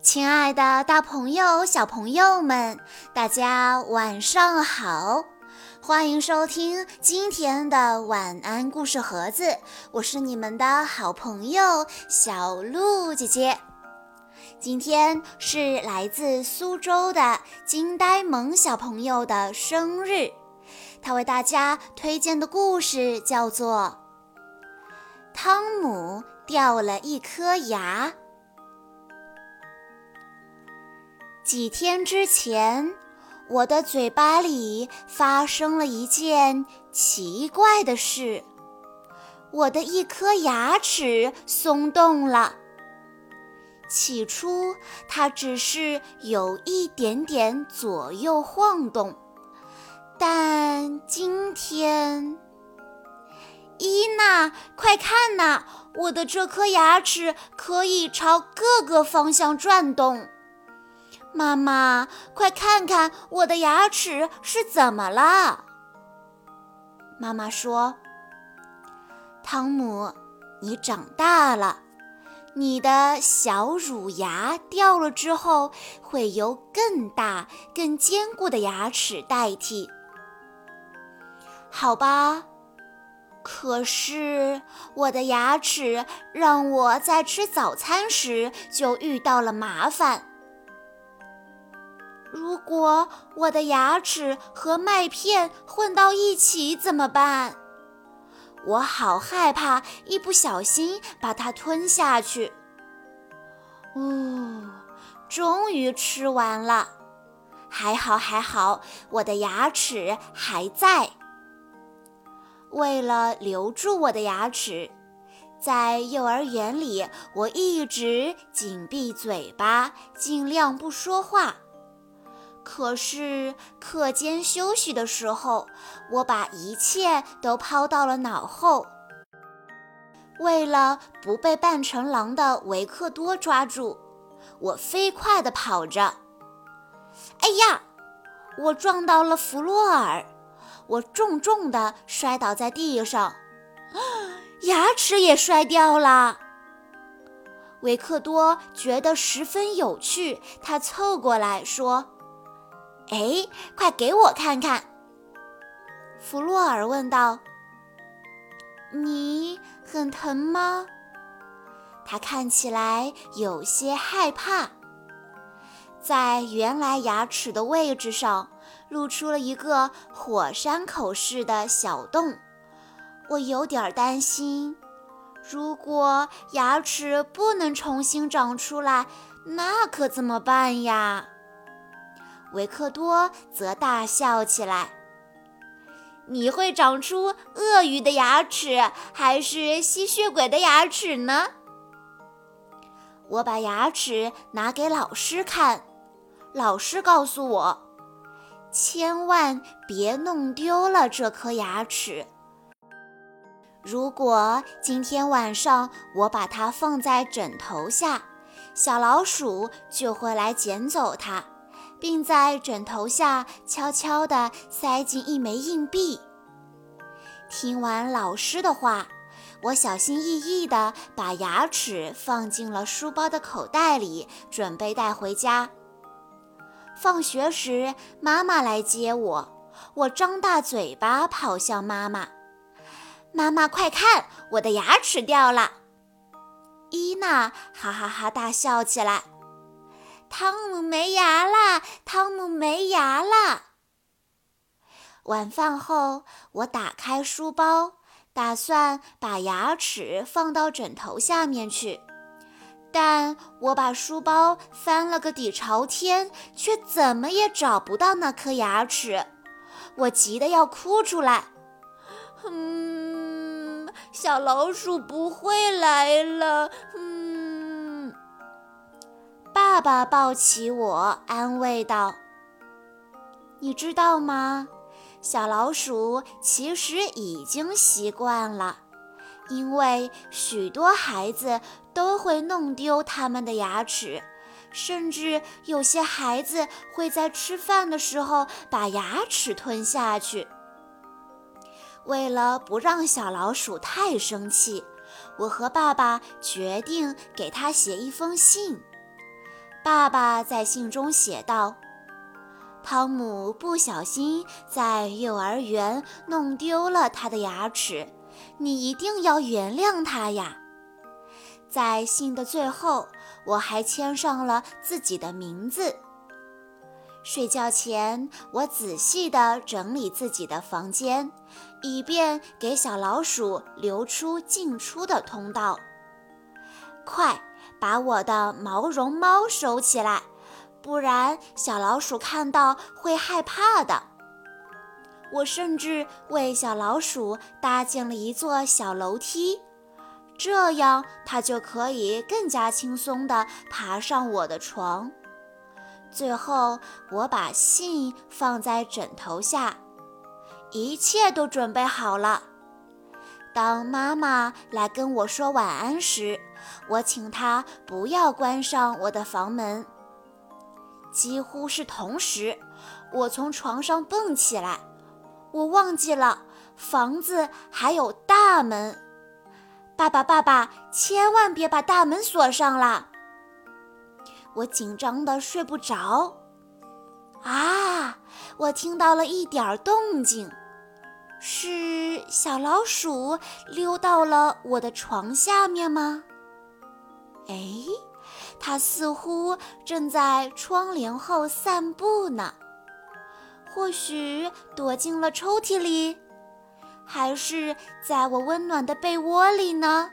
亲爱的，大朋友、小朋友们，大家晚上好！欢迎收听今天的晚安故事盒子，我是你们的好朋友小鹿姐姐。今天是来自苏州的金呆萌小朋友的生日，他为大家推荐的故事叫做《汤姆掉了一颗牙》。几天之前，我的嘴巴里发生了一件奇怪的事，我的一颗牙齿松动了。起初，它只是有一点点左右晃动，但今天，伊娜，快看呐，我的这颗牙齿可以朝各个方向转动。妈妈，快看看我的牙齿是怎么了？妈妈说：“汤姆，你长大了，你的小乳牙掉了之后，会由更大、更坚固的牙齿代替。好吧，可是我的牙齿让我在吃早餐时就遇到了麻烦。”如果我的牙齿和麦片混到一起怎么办？我好害怕，一不小心把它吞下去。哦，终于吃完了，还好还好，我的牙齿还在。为了留住我的牙齿，在幼儿园里，我一直紧闭嘴巴，尽量不说话。可是课间休息的时候，我把一切都抛到了脑后。为了不被扮成狼的维克多抓住，我飞快地跑着。哎呀！我撞到了弗洛尔，我重重地摔倒在地上，牙齿也摔掉了。维克多觉得十分有趣，他凑过来说。哎，快给我看看！弗洛尔问道。“你很疼吗？”他看起来有些害怕。在原来牙齿的位置上，露出了一个火山口似的小洞。我有点担心，如果牙齿不能重新长出来，那可怎么办呀？维克多则大笑起来。你会长出鳄鱼的牙齿，还是吸血鬼的牙齿呢？我把牙齿拿给老师看，老师告诉我，千万别弄丢了这颗牙齿。如果今天晚上我把它放在枕头下，小老鼠就会来捡走它。并在枕头下悄悄地塞进一枚硬币。听完老师的话，我小心翼翼地把牙齿放进了书包的口袋里，准备带回家。放学时，妈妈来接我，我张大嘴巴跑向妈妈：“妈妈，快看，我的牙齿掉了！”伊娜哈哈哈大笑起来。汤姆没牙啦！汤姆没牙啦！晚饭后，我打开书包，打算把牙齿放到枕头下面去。但我把书包翻了个底朝天，却怎么也找不到那颗牙齿。我急得要哭出来。嗯，小老鼠不会来了。爸爸抱起我，安慰道：“你知道吗？小老鼠其实已经习惯了，因为许多孩子都会弄丢他们的牙齿，甚至有些孩子会在吃饭的时候把牙齿吞下去。为了不让小老鼠太生气，我和爸爸决定给他写一封信。”爸爸在信中写道：“汤姆不小心在幼儿园弄丢了他的牙齿，你一定要原谅他呀。”在信的最后，我还签上了自己的名字。睡觉前，我仔细地整理自己的房间，以便给小老鼠留出进出的通道。快把我的毛绒猫收起来，不然小老鼠看到会害怕的。我甚至为小老鼠搭建了一座小楼梯，这样它就可以更加轻松地爬上我的床。最后，我把信放在枕头下，一切都准备好了。当妈妈来跟我说晚安时，我请他不要关上我的房门。几乎是同时，我从床上蹦起来，我忘记了房子还有大门。爸爸，爸爸，千万别把大门锁上了。我紧张的睡不着。啊！我听到了一点动静，是小老鼠溜到了我的床下面吗？哎，它似乎正在窗帘后散步呢。或许躲进了抽屉里，还是在我温暖的被窝里呢？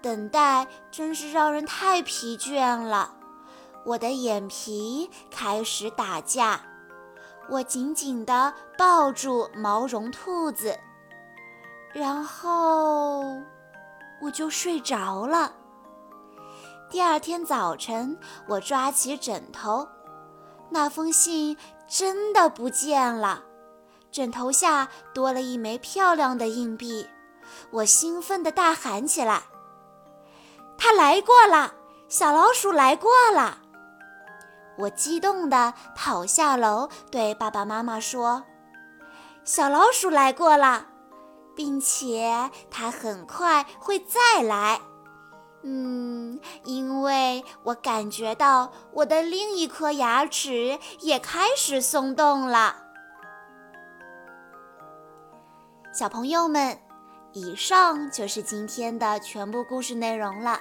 等待真是让人太疲倦了，我的眼皮开始打架。我紧紧地抱住毛绒兔子，然后我就睡着了。第二天早晨，我抓起枕头，那封信真的不见了，枕头下多了一枚漂亮的硬币。我兴奋地大喊起来。他来过了，小老鼠来过了。我激动地跑下楼，对爸爸妈妈说：“小老鼠来过了，并且它很快会再来。”嗯，因为我感觉到我的另一颗牙齿也开始松动了。小朋友们。以上就是今天的全部故事内容了。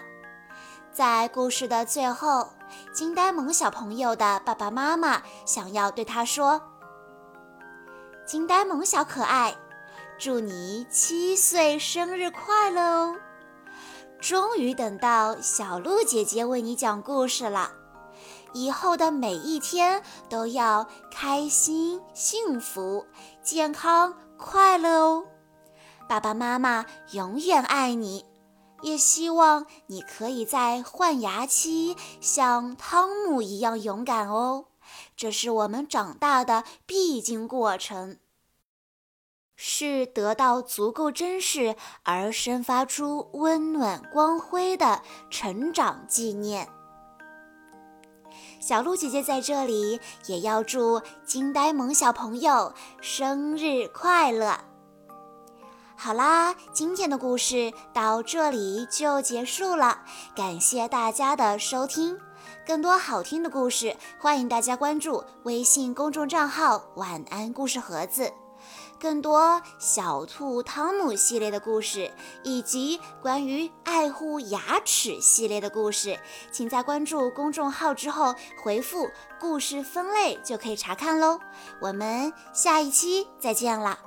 在故事的最后，金呆萌小朋友的爸爸妈妈想要对他说：“金呆萌小可爱，祝你七岁生日快乐哦！终于等到小鹿姐姐为你讲故事了。以后的每一天都要开心、幸福、健康、快乐哦！”爸爸妈妈永远爱你，也希望你可以在换牙期像汤姆一样勇敢哦。这是我们长大的必经过程，是得到足够珍视而生发出温暖光辉的成长纪念。小鹿姐姐在这里也要祝金呆萌小朋友生日快乐。好啦，今天的故事到这里就结束了，感谢大家的收听。更多好听的故事，欢迎大家关注微信公众账号“晚安故事盒子”。更多小兔汤姆系列的故事，以及关于爱护牙齿系列的故事，请在关注公众号之后回复“故事分类”就可以查看喽。我们下一期再见了。